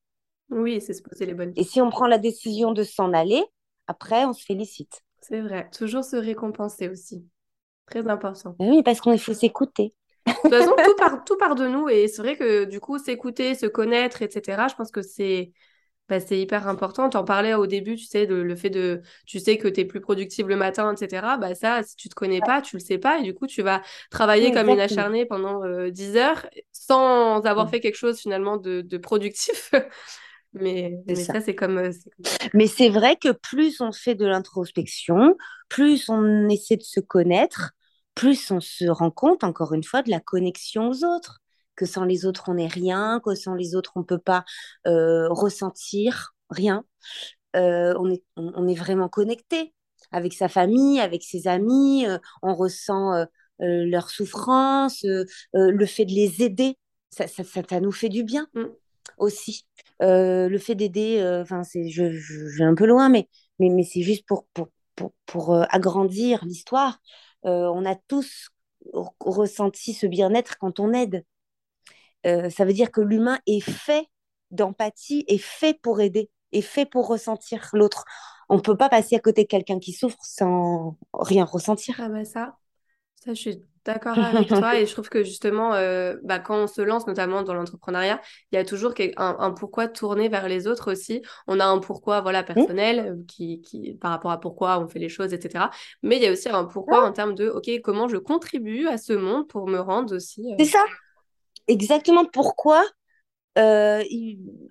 Oui, c'est se poser les bonnes Et si questions. on prend la décision de s'en aller, après, on se félicite. C'est vrai. Toujours se récompenser aussi. Très important. Ben oui, parce qu'il faut s'écouter. De toute façon, tout part, tout part de nous et c'est vrai que du coup, s'écouter, se connaître, etc., je pense que c'est bah, c'est hyper important. Tu en parlais au début, tu sais, de, le fait de, tu sais que tu es plus productive le matin, etc. Bah ça, si tu te connais pas, tu le sais pas et du coup, tu vas travailler comme une acharnée pendant euh, 10 heures sans avoir fait quelque chose finalement de, de productif. Mais, ça. ça, c'est comme, euh, comme. Mais c'est vrai que plus on fait de l'introspection, plus on essaie de se connaître, plus on se rend compte, encore une fois, de la connexion aux autres. Que sans les autres, on n'est rien, que sans les autres, on ne peut pas euh, ressentir rien. Euh, on est, on, on est vraiment connecté avec sa famille, avec ses amis, on ressent leur souffrance, le fait de les aider, ça, ça, ça, ça nous fait du bien Mm. Aussi. Euh, le fait d'aider, euh, enfin, c'est, je, vais un peu loin, mais, mais, mais c'est juste pour, pour, pour, pour euh, agrandir l'histoire. On a tous ressenti ce bien-être quand on aide. Ça veut dire que l'humain est fait d'empathie, est fait pour aider, est fait pour ressentir l'autre. On ne peut pas passer à côté de quelqu'un qui souffre sans rien ressentir. Ah bah ça. Ça, je suis d'accord avec toi et je trouve que justement, euh, bah, quand on se lance, notamment dans l'entrepreneuriat, il y a toujours un, un pourquoi tourner vers les autres aussi. On a un pourquoi, voilà, Hmm personnel, euh, qui, qui, par rapport à pourquoi on fait les choses, etc. Mais il y a aussi un pourquoi en termes de, OK, comment je contribue à ce monde pour me rendre aussi. C'est euh, ça, exactement pourquoi euh,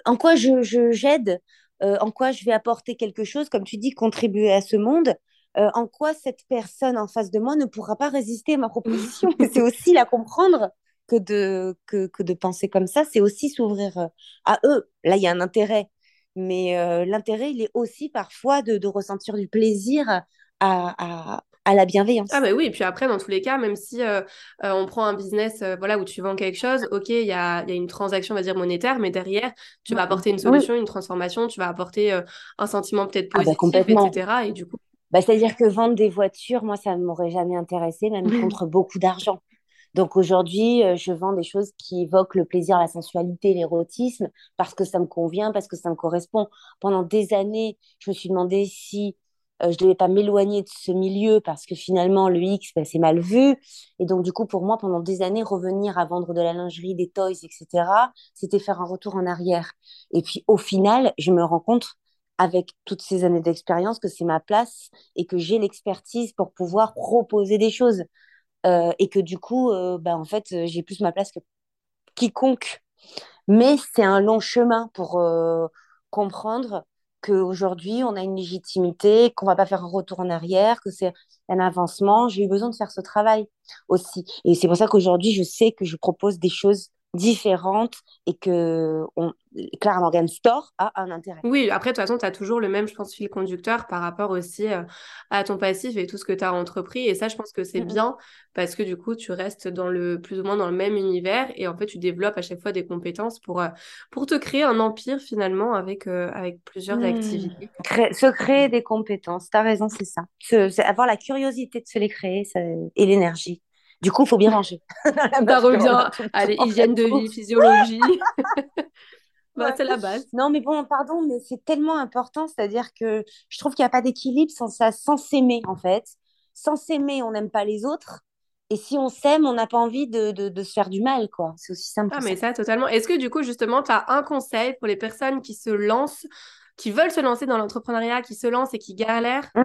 en quoi je, je- j'aide, en quoi je vais apporter quelque chose, comme tu dis, contribuer à ce monde, euh, en quoi cette personne en face de moi ne pourra pas résister à ma proposition. C'est aussi la comprendre que de, que, que de penser comme ça, c'est aussi s'ouvrir euh, à eux. Là, il y a un intérêt, mais euh, l'intérêt, il est aussi parfois de, de ressentir du plaisir à, à, à la Ah bienveillance. bah oui, et puis après, dans tous les cas, même si euh, euh, on prend un business euh, voilà, où tu vends quelque chose, ok, il y a, y a une transaction, on va dire, monétaire, mais derrière, tu vas apporter une Oui, solution, une transformation, tu vas apporter un sentiment peut-être ah bah positif, complètement. etc. Et du coup, Bah, c'est-à-dire que vendre des voitures, moi, ça ne m'aurait jamais intéressé, même contre beaucoup d'argent. Donc aujourd'hui, euh, je vends des choses qui évoquent le plaisir, la sensualité, l'érotisme, parce que ça me convient, parce que ça me correspond. Pendant des années, je me suis demandé si euh, je devais pas m'éloigner de ce milieu, parce que finalement, le X, ben, c'est mal vu. Et donc, du coup, pour moi, pendant des années, revenir à vendre de la lingerie, des toys, etc., c'était faire un retour en arrière. Et puis, au final, je me rends compte, avec toutes ces années d'expérience, que c'est ma place et que j'ai l'expertise pour pouvoir proposer des choses. Euh, et que du coup, euh, bah, en fait, euh, j'ai plus ma place que quiconque. Mais c'est un long chemin pour euh, comprendre qu'aujourd'hui, on a une légitimité, qu'on va pas faire un retour en arrière, que c'est un avancement. J'ai eu besoin de faire ce travail aussi. Et c'est pour ça qu'aujourd'hui, je sais que je propose des choses différentes et que on, Clara Morgan Store a un intérêt. Oui, après, de toute façon, tu as toujours le même, je pense, fil conducteur par rapport aussi euh, à ton passif et tout ce que tu as entrepris. Et ça, je pense que c'est bien parce que du coup, tu restes dans le, plus ou moins dans le même univers et en fait, tu développes à chaque fois des compétences pour, euh, pour te créer un empire finalement avec, euh, avec plusieurs mmh. activités. se créer des compétences, tu as raison, c'est ça. avoir la curiosité de se les créer et l'énergie. Du coup, il faut bien manger. ça revient à l'hygiène de vie, physiologie. bah, c'est la base. Non, mais bon, pardon, mais c'est tellement important. C'est-à-dire que je trouve qu'il n'y a pas d'équilibre sans, ça, sans s'aimer, en fait. Sans s'aimer, on n'aime pas les autres. Et si on s'aime, on n'a pas envie de, de, se faire du mal, quoi. C'est aussi simple. Ah, mais ça, totalement. Est-ce que du coup, justement, tu as un conseil pour les personnes qui se lancent, qui veulent se lancer dans l'entrepreneuriat, qui se lancent et qui galèrent? Mmh.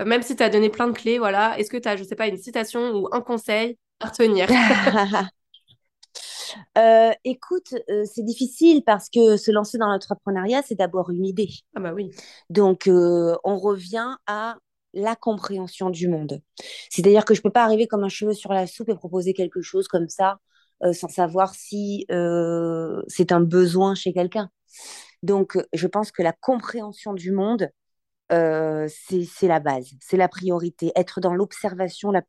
Euh, même si tu as donné plein de clés, voilà, est-ce que tu as, je sais pas, une citation ou un conseil à retenir euh, écoute, euh, c'est difficile parce que se lancer dans l'entrepreneuriat, c'est d'abord une idée. Ah bah oui. Donc, on revient à la compréhension du monde. C'est-à-dire que je ne peux pas arriver comme un cheveu sur la soupe et proposer quelque chose comme ça sans savoir si c'est un besoin chez quelqu'un. Donc, je pense que la compréhension du monde, euh, c'est la base, c'est la priorité. Être dans l'observation la,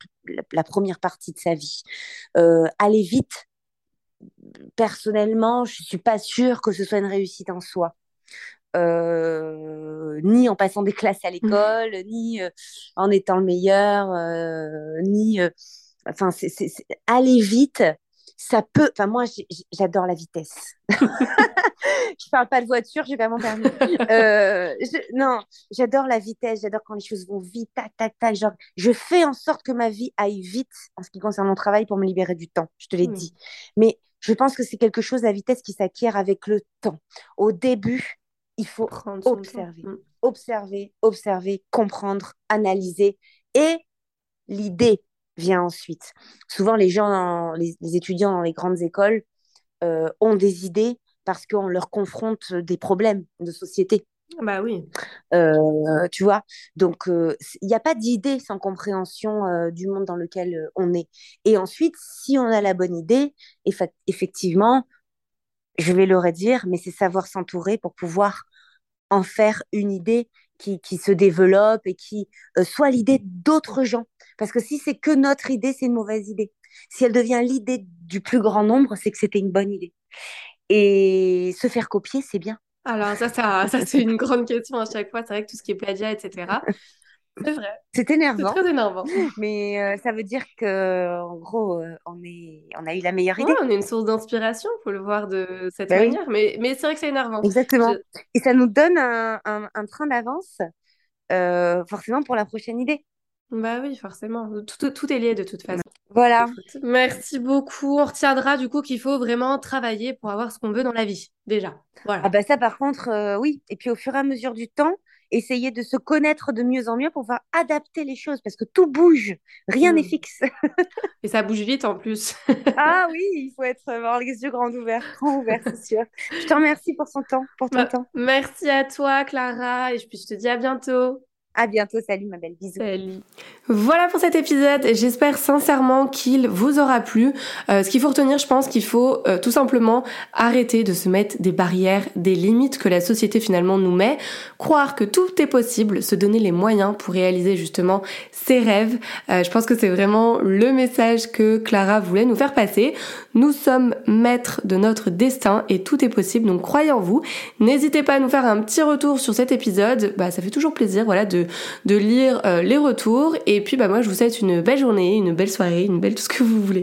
la, première partie de sa vie. Euh, aller vite, personnellement, je ne suis pas sûre que ce soit une réussite en soi. Euh, ni en passant des classes à mmh. l'école, ni en étant le meilleur, ni. Enfin, c'est aller vite, ça peut. Enfin, moi, j'adore la vitesse. je parle pas de voiture, j'ai pas mon permis. Euh, non, j'adore la vitesse, j'adore quand les choses vont vite, tac, tac, tac. Genre, je fais en sorte que ma vie aille vite en ce qui concerne mon travail pour me libérer du temps. Je te l'ai dit. Mais je pense que c'est quelque chose, la vitesse, qui s'acquiert avec le temps. Au début, il faut observer, hmm. observer, observer, comprendre, analyser et l'idée vient ensuite. Souvent, les gens, les, étudiants dans les grandes écoles euh, ont des idées parce qu'on leur confronte des problèmes de société. Bah oui. Euh, tu vois, donc euh, il n'y a pas d'idée sans compréhension du monde dans lequel on est. Et ensuite, si on a la bonne idée, effectivement, je vais le redire, mais c'est savoir s'entourer pour pouvoir en faire une idée qui, qui se développe et qui soit l'idée d'autres gens. Parce que si c'est que notre idée, c'est une mauvaise idée. Si elle devient l'idée du plus grand nombre, c'est que c'était une bonne idée. Et se faire copier, c'est bien. Alors ça, ça, ça c'est une grande question à chaque fois. C'est vrai que tout ce qui est plagiat, etc. C'est vrai. C'est énervant. C'est très énervant. Mais euh, ça veut dire que, en gros, euh, on, est, on a eu la meilleure idée. on est une source d'inspiration, il faut le voir de cette bah manière. Mais, mais c'est vrai que c'est énervant. Exactement. Et ça nous donne un, un, un train d'avance, euh, forcément, pour la prochaine idée. Bah oui, forcément. Tout, tout, est lié de toute façon. Voilà. Merci beaucoup. On retiendra du coup qu'il faut vraiment travailler pour avoir ce qu'on veut dans la vie, déjà. Voilà. Ah bah ça par contre, euh, oui. Et puis au fur et à mesure du temps, essayer de se connaître de mieux en mieux pour pouvoir adapter les choses parce que tout bouge, rien n'est hmm. fixe. et ça bouge vite en plus. ah oui, il faut être avoir les yeux grands ouverts, grands ouverts, c'est sûr. Je te remercie pour son temps, pour ton bah, temps. Merci à toi, Clara, et puis je te dis à bientôt. À bientôt, salut ma belle, bisous. Salut. Voilà pour cet épisode, j'espère sincèrement qu'il vous aura plu. Euh, ce qu'il faut retenir, je pense qu'il faut euh, tout simplement arrêter de se mettre des barrières, des limites que la société finalement nous met, croire que tout est possible, se donner les moyens pour réaliser justement ses rêves. Euh, je pense que c'est vraiment le message que Clara voulait nous faire passer. Nous sommes maîtres de notre destin et tout est possible, donc croyez en vous. N'hésitez pas à nous faire un petit retour sur cet épisode, bah, ça fait toujours plaisir voilà, de de, lire euh, les retours. Et puis bah moi je vous souhaite une belle journée, une belle soirée, une belle tout ce que vous voulez.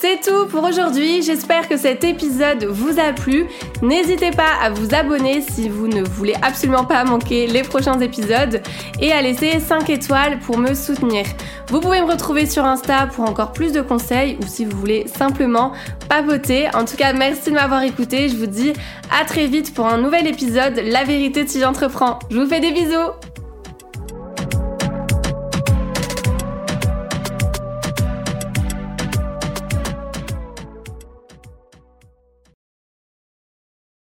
C'est tout pour aujourd'hui, j'espère que cet épisode vous a plu. N'hésitez pas à vous abonner si vous ne voulez absolument pas manquer les prochains épisodes et à laisser 5 étoiles pour me soutenir. Vous pouvez me retrouver sur Insta pour encore plus de conseils ou si vous voulez simplement papoter. En tout cas, merci de m'avoir écouté. Je vous dis à très vite pour un nouvel épisode La vérité si j'entreprends. Je vous fais des bisous